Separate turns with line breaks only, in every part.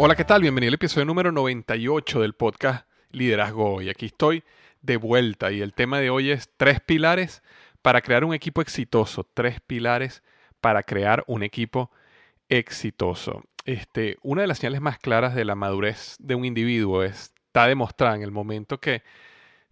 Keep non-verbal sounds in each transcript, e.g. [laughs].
Hola, ¿qué tal? Bienvenido al episodio número 98 del podcast Liderazgo Hoy. Aquí estoy de vuelta y el tema de hoy es tres pilares para crear un equipo exitoso. Tres pilares para crear un equipo exitoso. Este, una de las señales más claras de la madurez de un individuo está demostrada en el momento que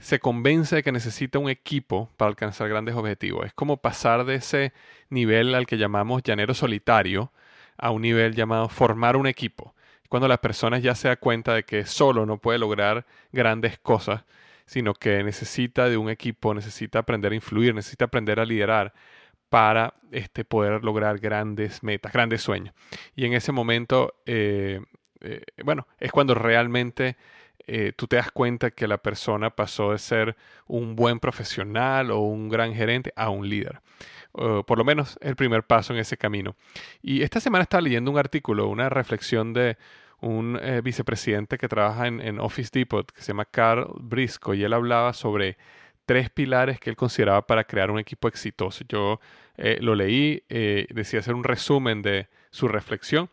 se convence de que necesita un equipo para alcanzar grandes objetivos. Es como pasar de ese nivel al que llamamos llanero solitario a un nivel llamado formar un equipo cuando las personas ya se da cuenta de que solo no puede lograr grandes cosas, sino que necesita de un equipo, necesita aprender a influir, necesita aprender a liderar para este, poder lograr grandes metas, grandes sueños. Y en ese momento, eh, eh, bueno, es cuando realmente eh, tú te das cuenta que la persona pasó de ser un buen profesional o un gran gerente a un líder por lo menos el primer paso en ese camino. Y esta semana estaba leyendo un artículo, una reflexión de un eh, vicepresidente que trabaja en, Office Depot, que se llama Carl Brisco, y él hablaba sobre tres pilares que él consideraba para crear un equipo exitoso. Yo eh, lo leí, eh, decía hacer un resumen de su reflexión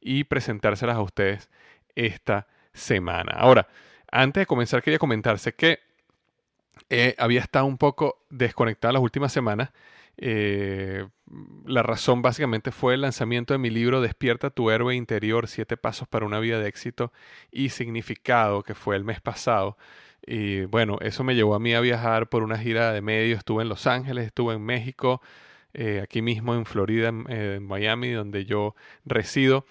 y presentárselas a ustedes esta semana. Ahora, antes de comenzar, quería comentarse que había estado un poco desconectado las últimas semanas eh, la razón básicamente fue el lanzamiento de mi libro Despierta tu héroe interior, siete pasos para una vida de éxito y significado, que fue el mes pasado. Y bueno, eso me llevó a mí a viajar por una gira de medios. Estuve en Los Ángeles, estuve en México, eh, aquí mismo en Florida, en, Miami, donde yo resido.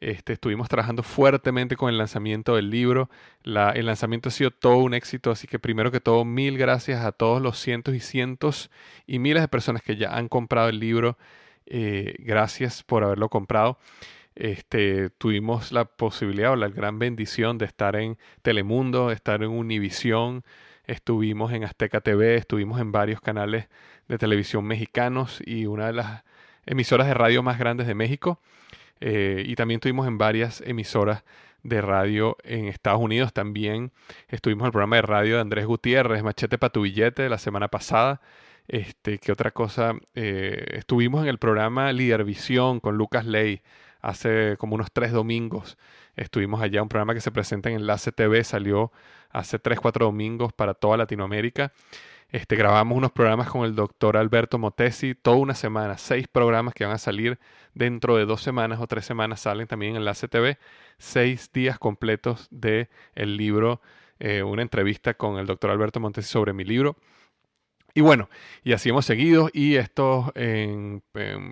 Este, estuvimos trabajando fuertemente con el lanzamiento del libro. el lanzamiento ha sido todo un éxito, así que primero que todo, mil gracias a todos los cientos y cientos y miles de personas que ya han comprado el libro. Eh, gracias por haberlo comprado. Este, tuvimos la posibilidad o la gran bendición de estar en Telemundo, de estar en Univisión, estuvimos en Azteca TV, estuvimos en varios canales de televisión mexicanos y una de las emisoras de radio más grandes de México. Eh, y también estuvimos en varias emisoras de radio en Estados Unidos. También estuvimos en el programa de radio de Andrés Gutiérrez, Machete para tu billete, la semana pasada. Este, ¿Qué otra cosa? Eh, estuvimos en el programa Visión con Lucas Ley hace como unos tres domingos. Estuvimos allá, un programa que se presenta en Enlace TV, salió hace tres, cuatro domingos para toda Latinoamérica. Este, grabamos unos programas con el doctor Alberto Motesi, toda una semana, seis programas que van a salir dentro de dos semanas o tres semanas salen también en Enlace TV, seis días completos de el libro, eh, una entrevista con el doctor Alberto Montesi sobre mi libro. Y bueno, y así hemos seguido y esto en,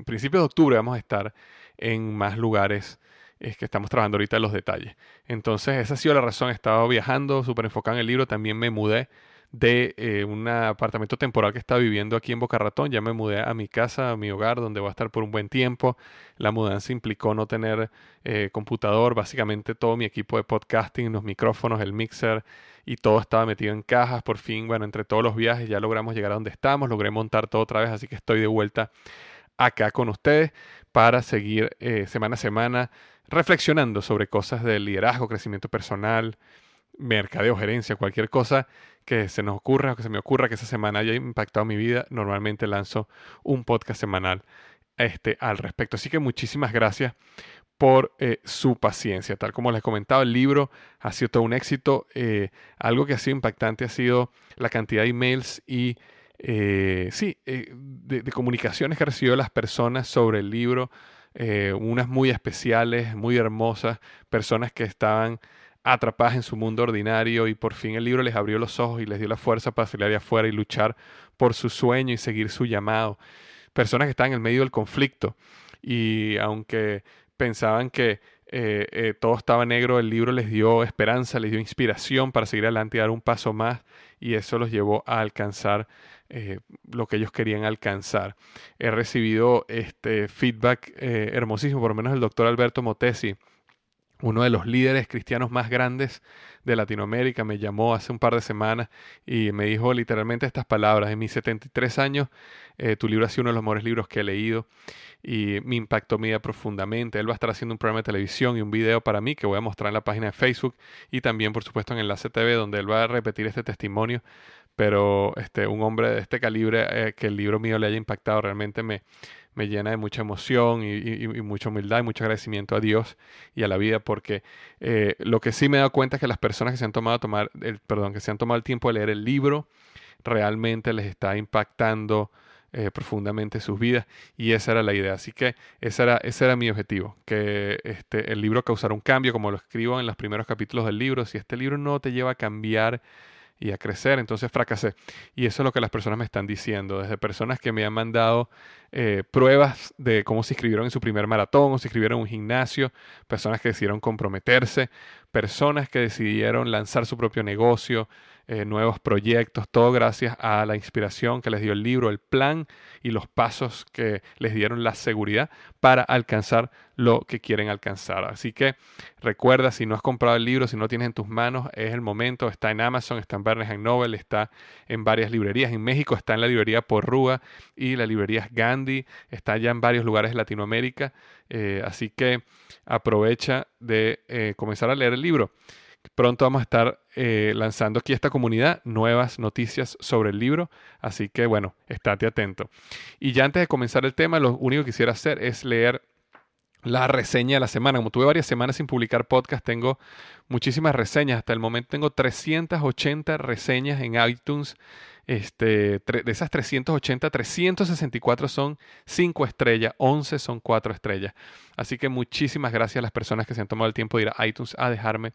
principios de octubre vamos a estar en más lugares es que estamos trabajando ahorita en los detalles. Entonces, esa ha sido la razón. He estado viajando, súper enfocado en el libro. También me mudé de eh, un apartamento temporal que estaba viviendo aquí en Boca Ratón. Ya me mudé a mi casa, a mi hogar, donde voy a estar por un buen tiempo. La mudanza implicó no tener eh, computador, básicamente todo mi equipo de podcasting, los micrófonos, el mixer y todo estaba metido en cajas. Por fin, bueno, entre todos los viajes ya logramos llegar a donde estamos, logré montar todo otra vez, así que estoy de vuelta acá con ustedes para seguir eh, semana a semana reflexionando sobre cosas de liderazgo, crecimiento personal, mercadeo, gerencia, cualquier cosa que se nos ocurra o que se me ocurra que esa semana haya impactado mi vida, normalmente lanzo un podcast semanal este, al respecto. Así que muchísimas gracias por eh, su paciencia. Tal como les he comentado, el libro ha sido todo un éxito. Eh, algo que ha sido impactante ha sido la cantidad de emails y eh, sí, de, comunicaciones que recibido las personas sobre el libro. unas muy especiales, muy hermosas, personas que estaban atrapadas en su mundo ordinario y por fin el libro les abrió los ojos y les dio la fuerza para salir afuera y luchar por su sueño y seguir su llamado. Personas que están en el medio del conflicto y aunque pensaban que eh, eh, todo estaba negro, el libro les dio esperanza, les dio inspiración para seguir adelante y dar un paso más y eso los llevó a alcanzar eh, lo que ellos querían alcanzar. He recibido este feedback hermosísimo, por lo menos el doctor Alberto Motesi uno de los líderes cristianos más grandes de Latinoamérica, me llamó hace un par de semanas y me dijo literalmente estas palabras. En mis 73 años, eh, tu libro ha sido uno de los mejores libros que he leído y me impactó mi vida profundamente. Él va a estar haciendo un programa de televisión y un video para mí que voy a mostrar en la página de Facebook y también, por supuesto, en Enlace TV, donde él va a repetir este testimonio. Pero este, un hombre de este calibre, eh, que el libro mío le haya impactado, realmente me, me llena de mucha emoción y, mucha humildad y mucho agradecimiento a Dios y a la vida porque eh, lo que sí me he dado cuenta es que las personas que se han tomado tomar el, perdón que se han tomado el tiempo de leer el libro realmente les está impactando eh, profundamente sus vidas y esa era la idea. Así que ese era, ese era mi objetivo que este, el libro causara un cambio como lo escribo en los primeros capítulos del libro. Si este libro no te lleva a cambiar y a crecer, entonces fracasé. Y eso es lo que las personas me están diciendo, desde personas que me han mandado eh, pruebas de cómo se inscribieron en su primer maratón o se inscribieron en un gimnasio, personas que decidieron comprometerse, personas que decidieron lanzar su propio negocio, eh, nuevos proyectos, todo gracias a la inspiración que les dio el libro, el plan y los pasos que les dieron la seguridad para alcanzar lo que quieren alcanzar. Así que recuerda, si no has comprado el libro, si no tienes en tus manos, es el momento. Está en Amazon, está en Barnes Noble, está en varias librerías. En México está en la librería Porrúa y la librería Gandhi. Está ya en varios lugares de Latinoamérica. Eh, así que aprovecha de eh, comenzar a leer el libro. Pronto vamos a estar eh, lanzando aquí esta comunidad nuevas noticias sobre el libro, así que bueno, estate atento. Y ya antes de comenzar el tema, lo único que quisiera hacer es leer la reseña de la semana. Como tuve varias semanas sin publicar podcast, tengo muchísimas reseñas. Hasta el momento tengo 380 reseñas en iTunes. Este, de esas 380, 364 son 5 estrellas, 11 son 4 estrellas. Así que muchísimas gracias a las personas que se han tomado el tiempo de ir a iTunes a dejarme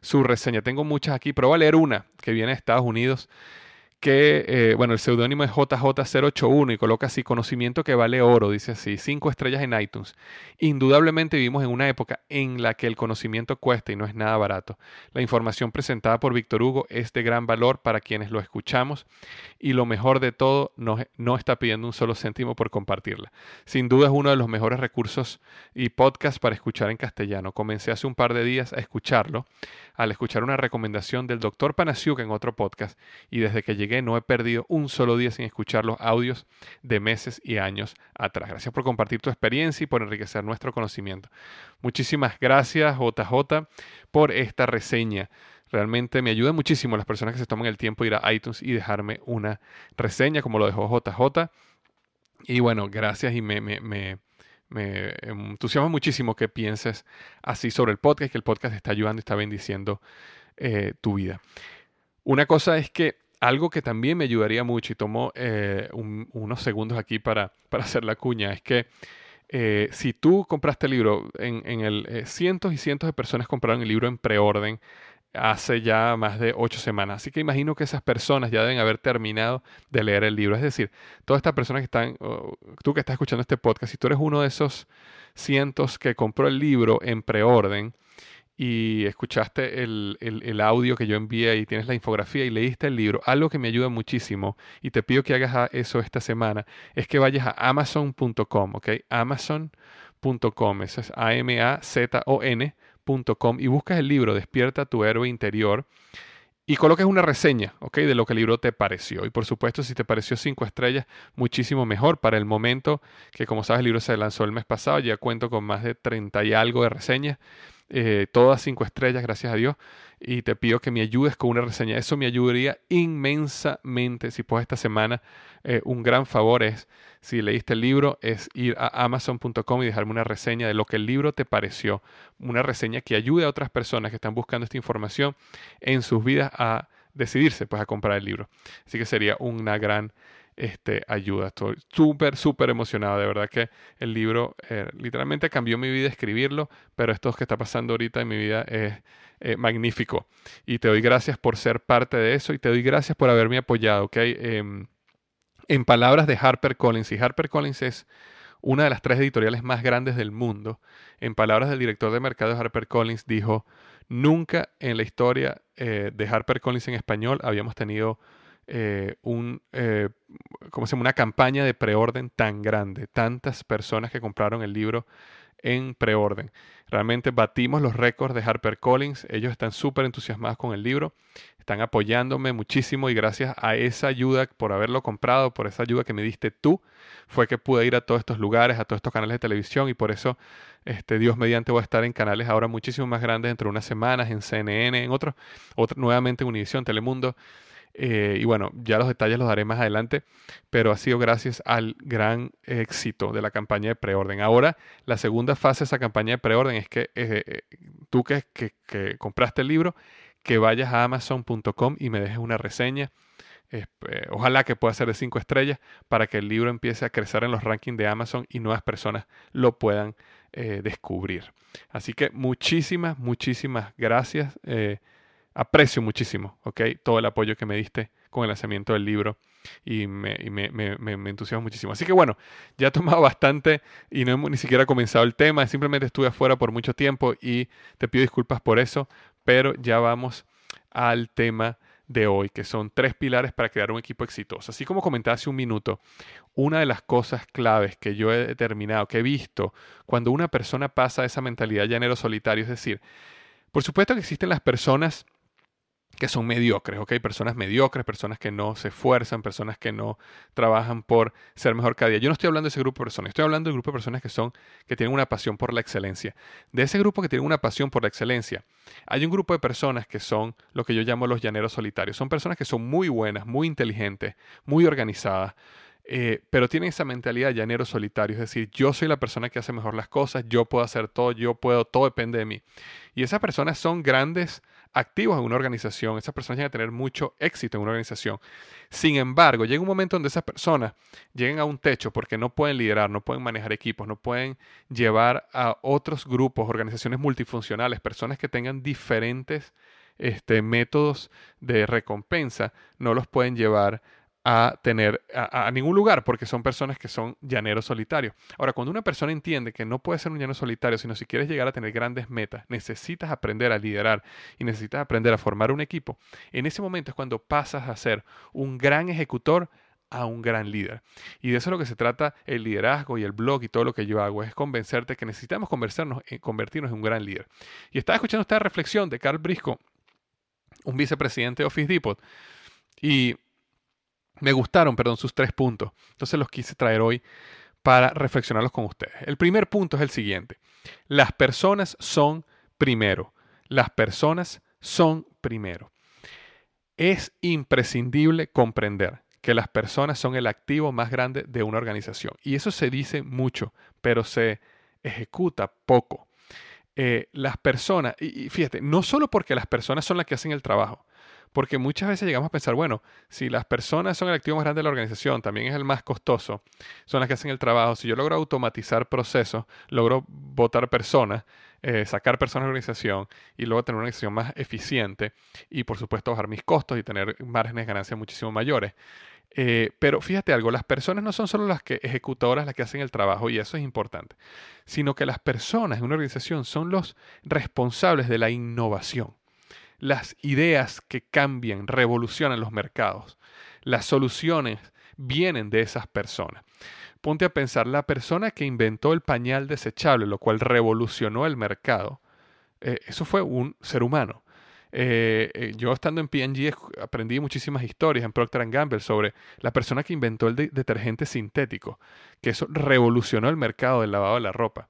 su reseña. Tengo muchas aquí, pero voy a leer una que viene de Estados Unidos que, eh, bueno, el seudónimo es JJ081 y coloca así, conocimiento que vale oro, dice así, cinco estrellas en iTunes. Indudablemente vivimos en una época en la que el conocimiento cuesta y no es nada barato. La información presentada por Víctor Hugo es de gran valor para quienes lo escuchamos y lo mejor de todo, no, no está pidiendo un solo céntimo por compartirla. Sin duda es uno de los mejores recursos y podcasts para escuchar en castellano. Comencé hace un par de días a escucharlo al escuchar una recomendación del doctor Panasiuk en otro podcast y desde que llegué no he perdido un solo día sin escuchar los audios de meses y años atrás. Gracias por compartir tu experiencia y por enriquecer nuestro conocimiento. Muchísimas gracias JJ por esta reseña. Realmente me ayuda muchísimo las personas que se toman el tiempo de ir a iTunes y dejarme una reseña como lo dejó JJ. Y bueno, gracias y me, me, entusiasma muchísimo que pienses así sobre el podcast, que el podcast está ayudando y está bendiciendo eh, tu vida. Una cosa es que algo que también me ayudaría mucho y tomo eh, unos segundos aquí para, para, hacer la cuña es que eh, si tú compraste el libro, en, en el, cientos y cientos de personas compraron el libro en preorden hace ya más de ocho semanas. Así que imagino que esas personas ya deben haber terminado de leer el libro. Es decir, todas estas personas que están, tú que estás escuchando este podcast, si tú eres uno de esos cientos que compró el libro en preorden y escuchaste el, el, audio que yo envié y tienes la infografía y leíste el libro, algo que me ayuda muchísimo y te pido que hagas eso esta semana es que vayas a amazon.com, ¿ok? Amazon.com, eso es A-M-A-Z-O-N.com y buscas el libro Despierta tu héroe interior y coloques una reseña, ¿ok? De lo que el libro te pareció. Y por supuesto, si te pareció cinco estrellas, muchísimo mejor para el momento que, como sabes, el libro se lanzó el mes pasado. Ya cuento con más de 30 y algo de reseñas. Eh, todas cinco estrellas, gracias a Dios. Y te pido que me ayudes con una reseña. Eso me ayudaría inmensamente. Si puedes esta semana, eh, un gran favor es, si leíste el libro, es ir a amazon.com y dejarme una reseña de lo que el libro te pareció. Una reseña que ayude a otras personas que están buscando esta información en sus vidas a decidirse pues a comprar el libro. Así que sería una gran este, ayuda. Estoy súper, súper emocionado. De verdad que el libro eh, literalmente cambió mi vida escribirlo, pero esto que está pasando ahorita en mi vida es eh, magnífico. Y te doy gracias por ser parte de eso y te doy gracias por haberme apoyado. ¿okay? Em, en palabras de Harper Collins, y Harper Collins es una de las tres editoriales más grandes del mundo, en palabras del director de mercado de Harper Collins, dijo, nunca en la historia eh, de Harper Collins en español habíamos tenido eh, un, eh, ¿cómo se llama? una campaña de preorden tan grande, tantas personas que compraron el libro en preorden. Realmente batimos los récords de HarperCollins, ellos están súper entusiasmados con el libro, están apoyándome muchísimo y gracias a esa ayuda por haberlo comprado, por esa ayuda que me diste tú, fue que pude ir a todos estos lugares, a todos estos canales de televisión y por eso este, Dios mediante voy a estar en canales ahora muchísimo más grandes dentro de unas semanas, en CNN, en otros, otro, nuevamente en Univision, Telemundo. Eh, y bueno, ya los detalles los daré más adelante, pero ha sido gracias al gran éxito de la campaña de preorden. Ahora, la segunda fase de esa campaña de preorden es que eh, eh, tú que, compraste el libro, que vayas a amazon.com y me dejes una reseña. ojalá que pueda ser de cinco estrellas para que el libro empiece a crecer en los rankings de Amazon y nuevas personas lo puedan descubrir. Así que muchísimas, muchísimas gracias aprecio muchísimo, ¿ok? Todo el apoyo que me diste con el lanzamiento del libro y me, me, entusiasma muchísimo. Así que bueno, ya he tomado [laughs] bastante y no hemos ni siquiera comenzado el tema, simplemente estuve afuera por mucho tiempo y te pido disculpas por eso, pero ya vamos al tema de hoy, que son tres pilares para crear un equipo exitoso. Así como comenté hace un minuto, una de las cosas claves que yo he determinado, que he visto, cuando una persona pasa esa mentalidad llanero solitario, es decir, por supuesto que existen las personas que son mediocres, ¿ok? Personas mediocres, personas que no se esfuerzan, personas que no trabajan por ser mejor cada día. Yo no estoy hablando de ese grupo de personas, estoy hablando del grupo de personas que son, que tienen una pasión por la excelencia. De ese grupo que tiene una pasión por la excelencia, hay un grupo de personas que son lo que yo llamo los llaneros solitarios. Son personas que son muy buenas, muy inteligentes, muy organizadas, eh, pero tienen esa mentalidad de llanero solitario, es decir, yo soy la persona que hace mejor las cosas, yo puedo hacer todo, yo puedo, todo depende de mí. Y esas personas son grandes activos en una organización, esas personas llegan a tener mucho éxito en una organización. Sin embargo, llega un momento donde esas personas lleguen a un techo porque no pueden liderar, no pueden manejar equipos, no pueden llevar a otros grupos, organizaciones multifuncionales, personas que tengan diferentes este, métodos de recompensa, no los pueden llevar a tener a, ningún lugar porque son personas que son llaneros solitarios. Ahora, cuando una persona entiende que no puede ser un llanero solitario, sino si quieres llegar a tener grandes metas, necesitas aprender a liderar y necesitas aprender a formar un equipo, en ese momento es cuando pasas a ser un gran ejecutor a un gran líder. Y de eso es lo que se trata el liderazgo y el blog y todo lo que yo hago, es convencerte que necesitamos convertirnos en un gran líder. Y estaba escuchando esta reflexión de Carl Briscoe, un vicepresidente de Office Depot, y me gustaron, perdón, sus tres puntos. Entonces los quise traer hoy para reflexionarlos con ustedes. El primer punto es el siguiente. Las personas son primero. Las personas son primero. Es imprescindible comprender que las personas son el activo más grande de una organización. Y eso se dice mucho, pero se ejecuta poco. Eh, las personas, y fíjate, no solo porque las personas son las que hacen el trabajo, Porque muchas veces llegamos a pensar, bueno, si las personas son el activo más grande de la organización, también es el más costoso, son las que hacen el trabajo, si yo logro automatizar procesos, logro votar personas, eh, sacar personas de la organización y luego tener una organización más eficiente y por supuesto bajar mis costos y tener márgenes de ganancia muchísimo mayores. Eh, pero fíjate algo, las personas no son solo las que ejecutadoras las que hacen el trabajo, y eso es importante, sino que las personas en una organización son los responsables de la innovación. Las ideas que cambian, revolucionan los mercados. Las soluciones vienen de esas personas. Ponte a pensar, la persona que inventó el pañal desechable, lo cual revolucionó el mercado, eh, eso fue un ser humano. Eh, eh, yo estando en P&G aprendí muchísimas historias en Procter Gamble sobre la persona que inventó el detergente sintético, que eso revolucionó el mercado del lavado de la ropa.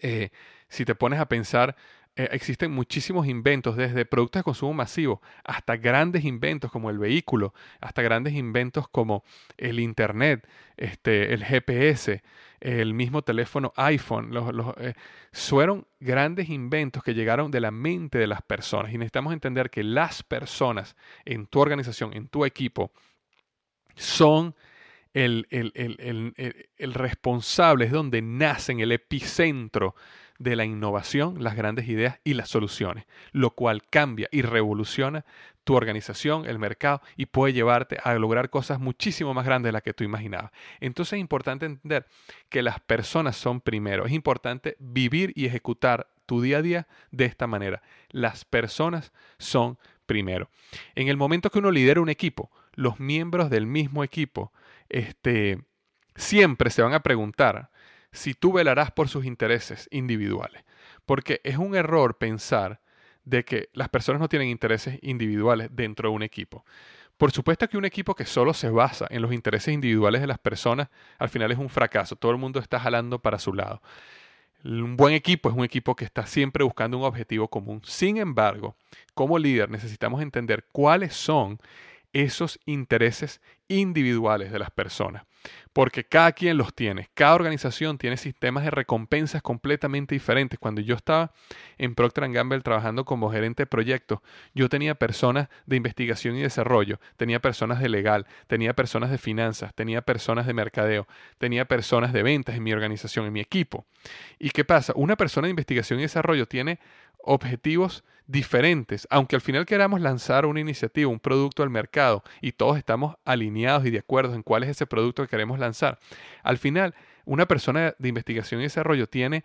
Eh, si te pones a pensar, existen muchísimos inventos, desde productos de consumo masivo hasta grandes inventos como el vehículo, hasta grandes inventos como el Internet, este, el GPS, el mismo teléfono iPhone, los, eh, fueron grandes inventos que llegaron de la mente de las personas. Y necesitamos entender que las personas en tu organización, en tu equipo, son el, el, el, el responsable, es donde nacen el epicentro de la innovación, las grandes ideas y las soluciones, lo cual cambia y revoluciona tu organización, el mercado y puede llevarte a lograr cosas muchísimo más grandes de las que tú imaginabas. Entonces es importante entender que las personas son primero. Es importante vivir y ejecutar tu día a día de esta manera. Las personas son primero. En el momento que uno lidera un equipo, los miembros del mismo equipo este, siempre se van a preguntar si tú velarás por sus intereses individuales. Porque es un error pensar de que las personas no tienen intereses individuales dentro de un equipo. Por supuesto que un equipo que solo se basa en los intereses individuales de las personas, al final es un fracaso. Todo el mundo está jalando para su lado. Un buen equipo es un equipo que está siempre buscando un objetivo común. Sin embargo, como líder necesitamos entender cuáles son esos intereses individuales de las personas porque cada quien los tiene, cada organización tiene sistemas de recompensas completamente diferentes. Cuando yo estaba en Procter Gamble trabajando como gerente de proyectos, yo tenía personas de investigación y desarrollo, tenía personas de legal, tenía personas de finanzas, tenía personas de mercadeo, tenía personas de ventas en mi organización, en mi equipo. ¿Y qué pasa? Una persona de investigación y desarrollo tiene objetivos diferentes, aunque al final queramos lanzar una iniciativa, un producto al mercado y todos estamos alineados y de acuerdo en cuál es ese producto que queremos lanzar, al final una persona de investigación y desarrollo tiene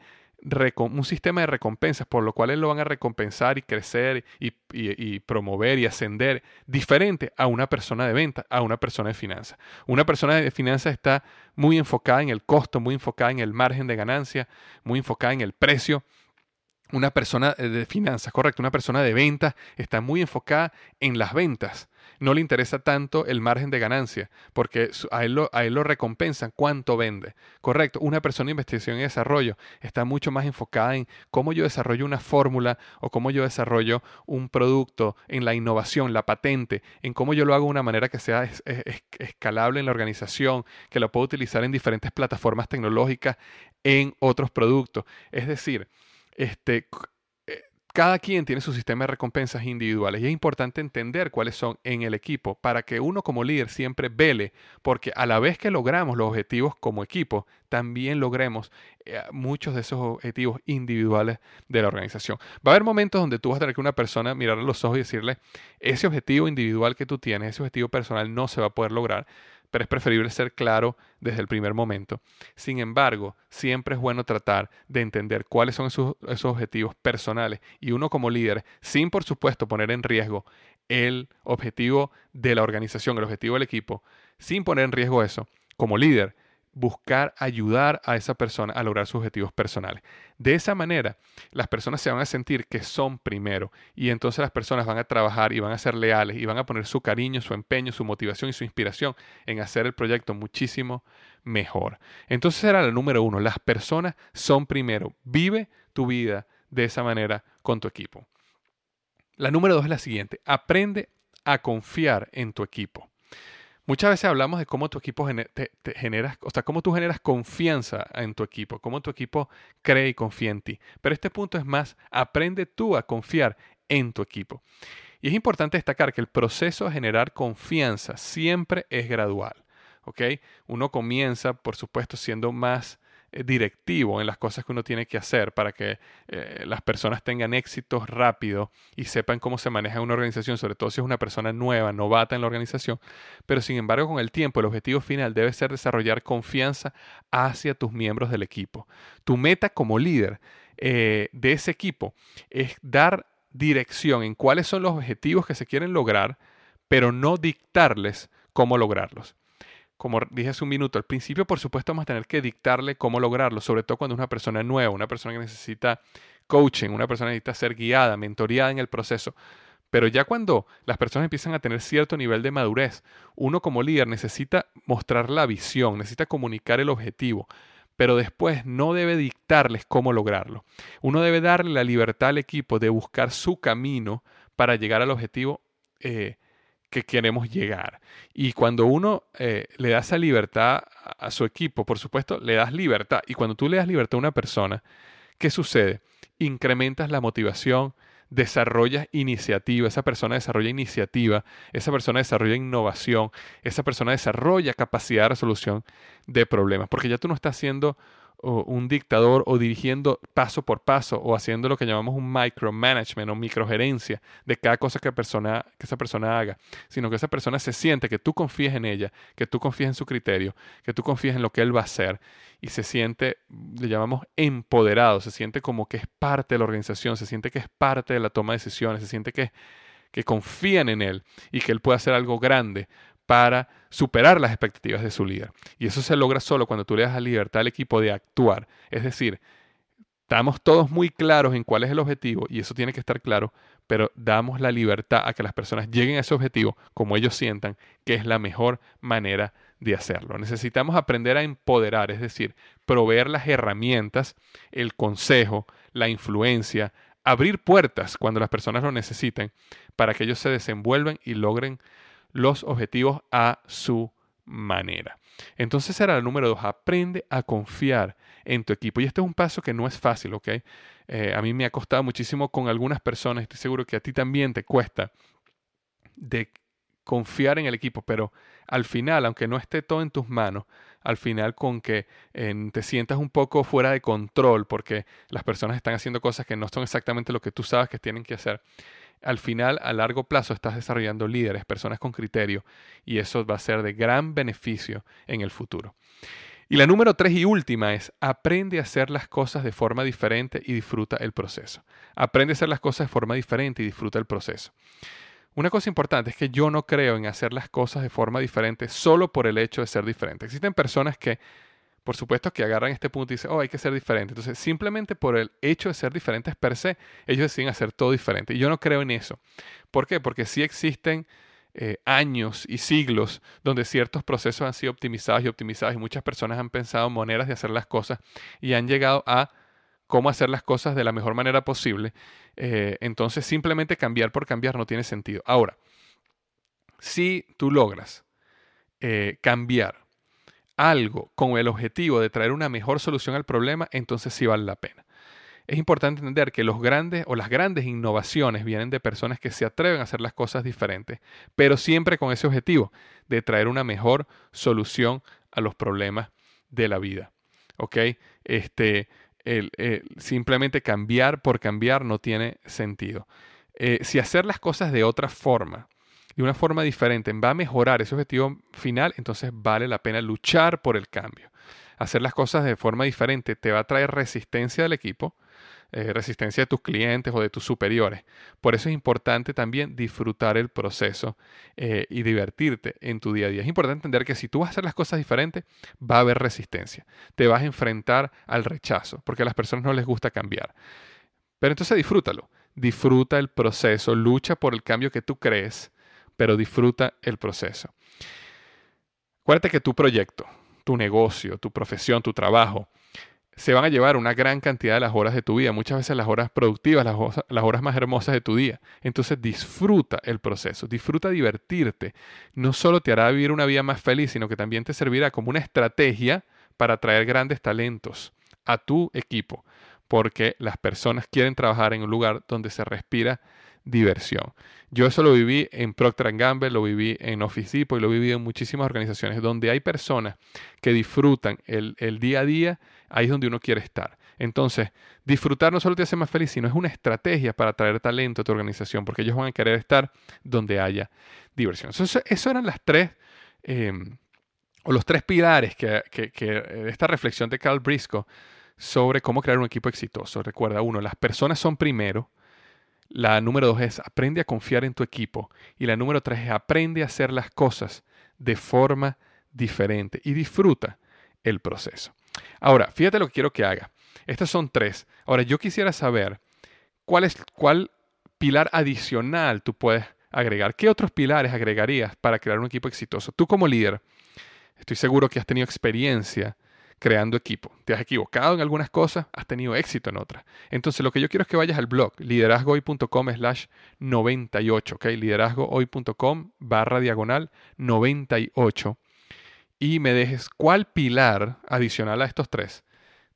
un sistema de recompensas por lo cual lo van a recompensar y crecer y, promover y ascender diferente a una persona de venta, a una persona de finanzas. Una persona de finanzas está muy enfocada en el costo, muy enfocada en el margen de ganancia, muy enfocada en el precio una persona eh, de finanzas, correcto, una persona de ventas está muy enfocada en las ventas. No le interesa tanto el margen de ganancia, porque a él, lo, recompensan cuánto vende. Correcto, una persona de investigación y desarrollo está mucho más enfocada en cómo yo desarrollo una fórmula o cómo yo desarrollo un producto, en la innovación, la patente, en cómo yo lo hago de una manera que sea escalable en la organización, que lo puedo utilizar en diferentes plataformas tecnológicas, en otros productos. Es decir, este, eh, cada quien tiene su sistema de recompensas individuales y es importante entender cuáles son en el equipo para que uno como líder siempre vele, porque a la vez que logramos los objetivos como equipo, también logremos eh, muchos de esos objetivos individuales de la organización. Va a haber momentos donde tú vas a tener que una persona mirarle los ojos y decirle, ese objetivo individual que tú tienes, ese objetivo personal no se va a poder lograr pero es preferible ser claro desde el primer momento. Sin embargo, siempre es bueno tratar de entender cuáles son esos, objetivos personales y uno como líder, sin por supuesto poner en riesgo el objetivo de la organización, el objetivo del equipo, sin poner en riesgo eso, como líder, buscar ayudar a esa persona a lograr sus objetivos personales. De esa manera, las personas se van a sentir que son primero y entonces las personas van a trabajar y van a ser leales y van a poner su cariño, su empeño, su motivación y su inspiración en hacer el proyecto muchísimo mejor. Entonces era la número uno, las personas son primero. Vive tu vida de esa manera con tu equipo. La número dos es la siguiente, aprende a confiar en tu equipo. Muchas veces hablamos de cómo tu equipo te, generas, o sea, cómo tú generas confianza en tu equipo, cómo tu equipo cree y confía en ti. Pero este punto es más, aprende tú a confiar en tu equipo. Y es importante destacar que el proceso de generar confianza siempre es gradual. ¿ok? Uno comienza, por supuesto, siendo más directivo en las cosas que uno tiene que hacer para que eh, las personas tengan éxitos rápido y sepan cómo se maneja una organización, sobre todo si es una persona nueva, novata en la organización. Pero sin embargo, con el tiempo, el objetivo final debe ser desarrollar confianza hacia tus miembros del equipo. Tu meta como líder eh, de ese equipo es dar dirección en cuáles son los objetivos que se quieren lograr, pero no dictarles cómo lograrlos como dije hace un minuto, al principio por supuesto vamos a tener que dictarle cómo lograrlo, sobre todo cuando una persona nueva, una persona que necesita coaching, una persona que necesita ser guiada, mentoreada en el proceso. Pero ya cuando las personas empiezan a tener cierto nivel de madurez, uno como líder necesita mostrar la visión, necesita comunicar el objetivo, pero después no debe dictarles cómo lograrlo. Uno debe darle la libertad al equipo de buscar su camino para llegar al objetivo eh, que queremos llegar. Y cuando uno eh, le da esa libertad a su equipo, por supuesto, le das libertad. Y cuando tú le das libertad a una persona, ¿qué sucede? Incrementas la motivación, desarrollas iniciativa, esa persona desarrolla iniciativa, esa persona desarrolla innovación, esa persona desarrolla capacidad de resolución de problemas, porque ya tú no estás haciendo o un dictador o dirigiendo paso por paso o haciendo lo que llamamos un micromanagement o microgerencia de cada cosa que, esa persona haga, sino que esa persona se siente que tú confías en ella, que tú confías en su criterio, que tú confías en lo que él va a hacer y se siente, le llamamos empoderado, se siente como que es parte de la organización, se siente que es parte de la toma de decisiones, se siente que, que confían en él y que él puede hacer algo grande para superar las expectativas de su líder. Y eso se logra solo cuando tú le das la libertad al equipo de actuar. Es decir, estamos todos muy claros en cuál es el objetivo y eso tiene que estar claro, pero damos la libertad a que las personas lleguen a ese objetivo como ellos sientan que es la mejor manera de hacerlo. Necesitamos aprender a empoderar, es decir, proveer las herramientas, el consejo, la influencia, abrir puertas cuando las personas lo necesiten para que ellos se desenvuelvan y logren los objetivos a su manera. Entonces era el número dos, aprende a confiar en tu equipo. Y este es un paso que no es fácil, ¿ok? Eh, a mí me ha costado muchísimo con algunas personas, estoy seguro que a ti también te cuesta, de confiar en el equipo, pero al final, aunque no esté todo en tus manos, al final con que te sientas un poco fuera de control porque las personas están haciendo cosas que no son exactamente lo que tú sabes que tienen que hacer, al final, a largo plazo, estás desarrollando líderes, personas con criterio, y eso va a ser de gran beneficio en el futuro. Y la número tres y última es, aprende a hacer las cosas de forma diferente y disfruta el proceso. Aprende a hacer las cosas de forma diferente y disfruta el proceso. Una cosa importante es que yo no creo en hacer las cosas de forma diferente solo por el hecho de ser diferente. Existen personas que por supuesto que agarran este punto y dicen, oh, hay que ser diferente. Entonces, simplemente por el hecho de ser diferentes per se, ellos deciden hacer todo diferente. Y yo no creo en eso. ¿Por qué? Porque sí existen eh, años y siglos donde ciertos procesos han sido optimizados y optimizados y muchas personas han pensado maneras de hacer las cosas y han llegado a cómo hacer las cosas de la mejor manera posible. Eh, entonces, simplemente cambiar por cambiar no tiene sentido. Ahora, si tú logras eh, cambiar algo con el objetivo de traer una mejor solución al problema, entonces sí vale la pena. Es importante entender que los grandes o las grandes innovaciones vienen de personas que se atreven a hacer las cosas diferentes, pero siempre con ese objetivo de traer una mejor solución a los problemas de la vida. ¿Ok? Este, el, simplemente cambiar por cambiar no tiene sentido. Eh, si hacer las cosas de otra forma de una forma diferente va a mejorar ese objetivo final, entonces vale la pena luchar por el cambio. Hacer las cosas de forma diferente te va a traer resistencia del equipo, eh, resistencia de tus clientes o de tus superiores. Por eso es importante también disfrutar el proceso eh, y divertirte en tu día a día. Es importante entender que si tú vas a hacer las cosas diferentes, va a haber resistencia. Te vas a enfrentar al rechazo, porque a las personas no les gusta cambiar. Pero entonces disfrútalo. Disfruta el proceso, lucha por el cambio que tú crees pero disfruta el proceso. Acuérdate que tu proyecto, tu negocio, tu profesión, tu trabajo, se van a llevar una gran cantidad de las horas de tu vida, muchas veces las horas productivas, las, horas más hermosas de tu día. Entonces disfruta el proceso, disfruta divertirte. No solo te hará vivir una vida más feliz, sino que también te servirá como una estrategia para atraer grandes talentos a tu equipo. porque las personas quieren trabajar en un lugar donde se respira diversión. Yo eso lo viví en Procter Gamble, lo viví en Office Depot y lo vivido en muchísimas organizaciones donde hay personas que disfrutan el, el día a día, ahí es donde uno quiere estar. Entonces, disfrutar no solo te hace más feliz, sino es una estrategia para atraer talento a tu organización, porque ellos van a querer estar donde haya diversión. Eso, eso eran las tres, eh, o los tres pilares que, que, que esta reflexión de Carl Briscoe sobre cómo crear un equipo exitoso. Recuerda, uno, las personas son primero. La número dos es aprende a confiar en tu equipo. Y la número tres es aprende a hacer las cosas de forma diferente y disfruta el proceso. Ahora, fíjate lo que quiero que haga. Estas son tres. Ahora, yo quisiera saber cuál es cuál pilar adicional tú puedes agregar. ¿Qué otros pilares agregarías para crear un equipo exitoso? Tú como líder, estoy seguro que has tenido experiencia creando equipo. Te has equivocado en algunas cosas, has tenido éxito en otras. Entonces lo que yo quiero es que vayas al blog liderazgohoy.com slash 98, ¿ok? liderazgohoy.com barra diagonal 98 y me dejes cuál pilar adicional a estos tres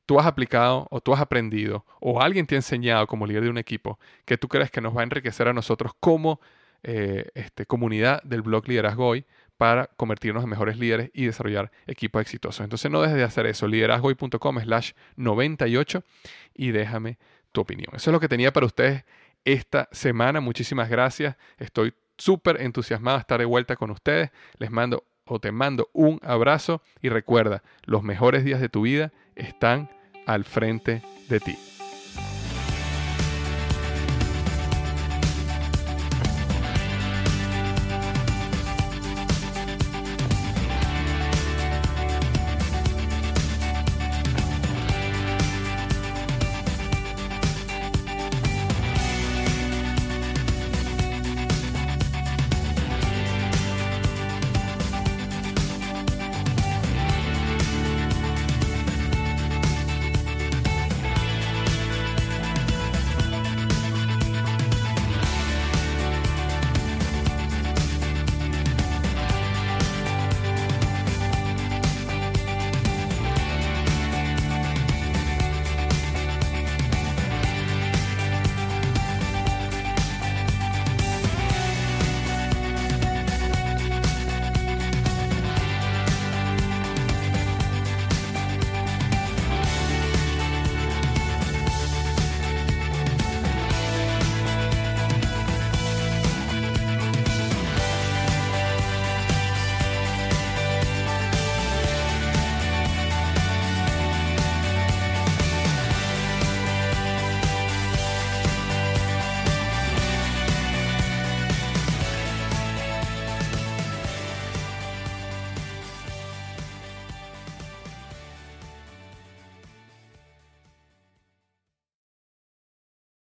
tú has aplicado o tú has aprendido o alguien te ha enseñado como líder de un equipo que tú crees que nos va a enriquecer a nosotros como eh, este, comunidad del blog Liderazgo Hoy para convertirnos en mejores líderes y desarrollar equipos exitosos. Entonces no dejes de hacer eso, liderazgohoy.com slash 98 y déjame tu opinión. Eso es lo que tenía para ustedes esta semana. Muchísimas gracias. Estoy súper entusiasmado de estar de vuelta con ustedes. Les mando o te mando un abrazo y recuerda, los mejores días de tu vida están al frente de ti.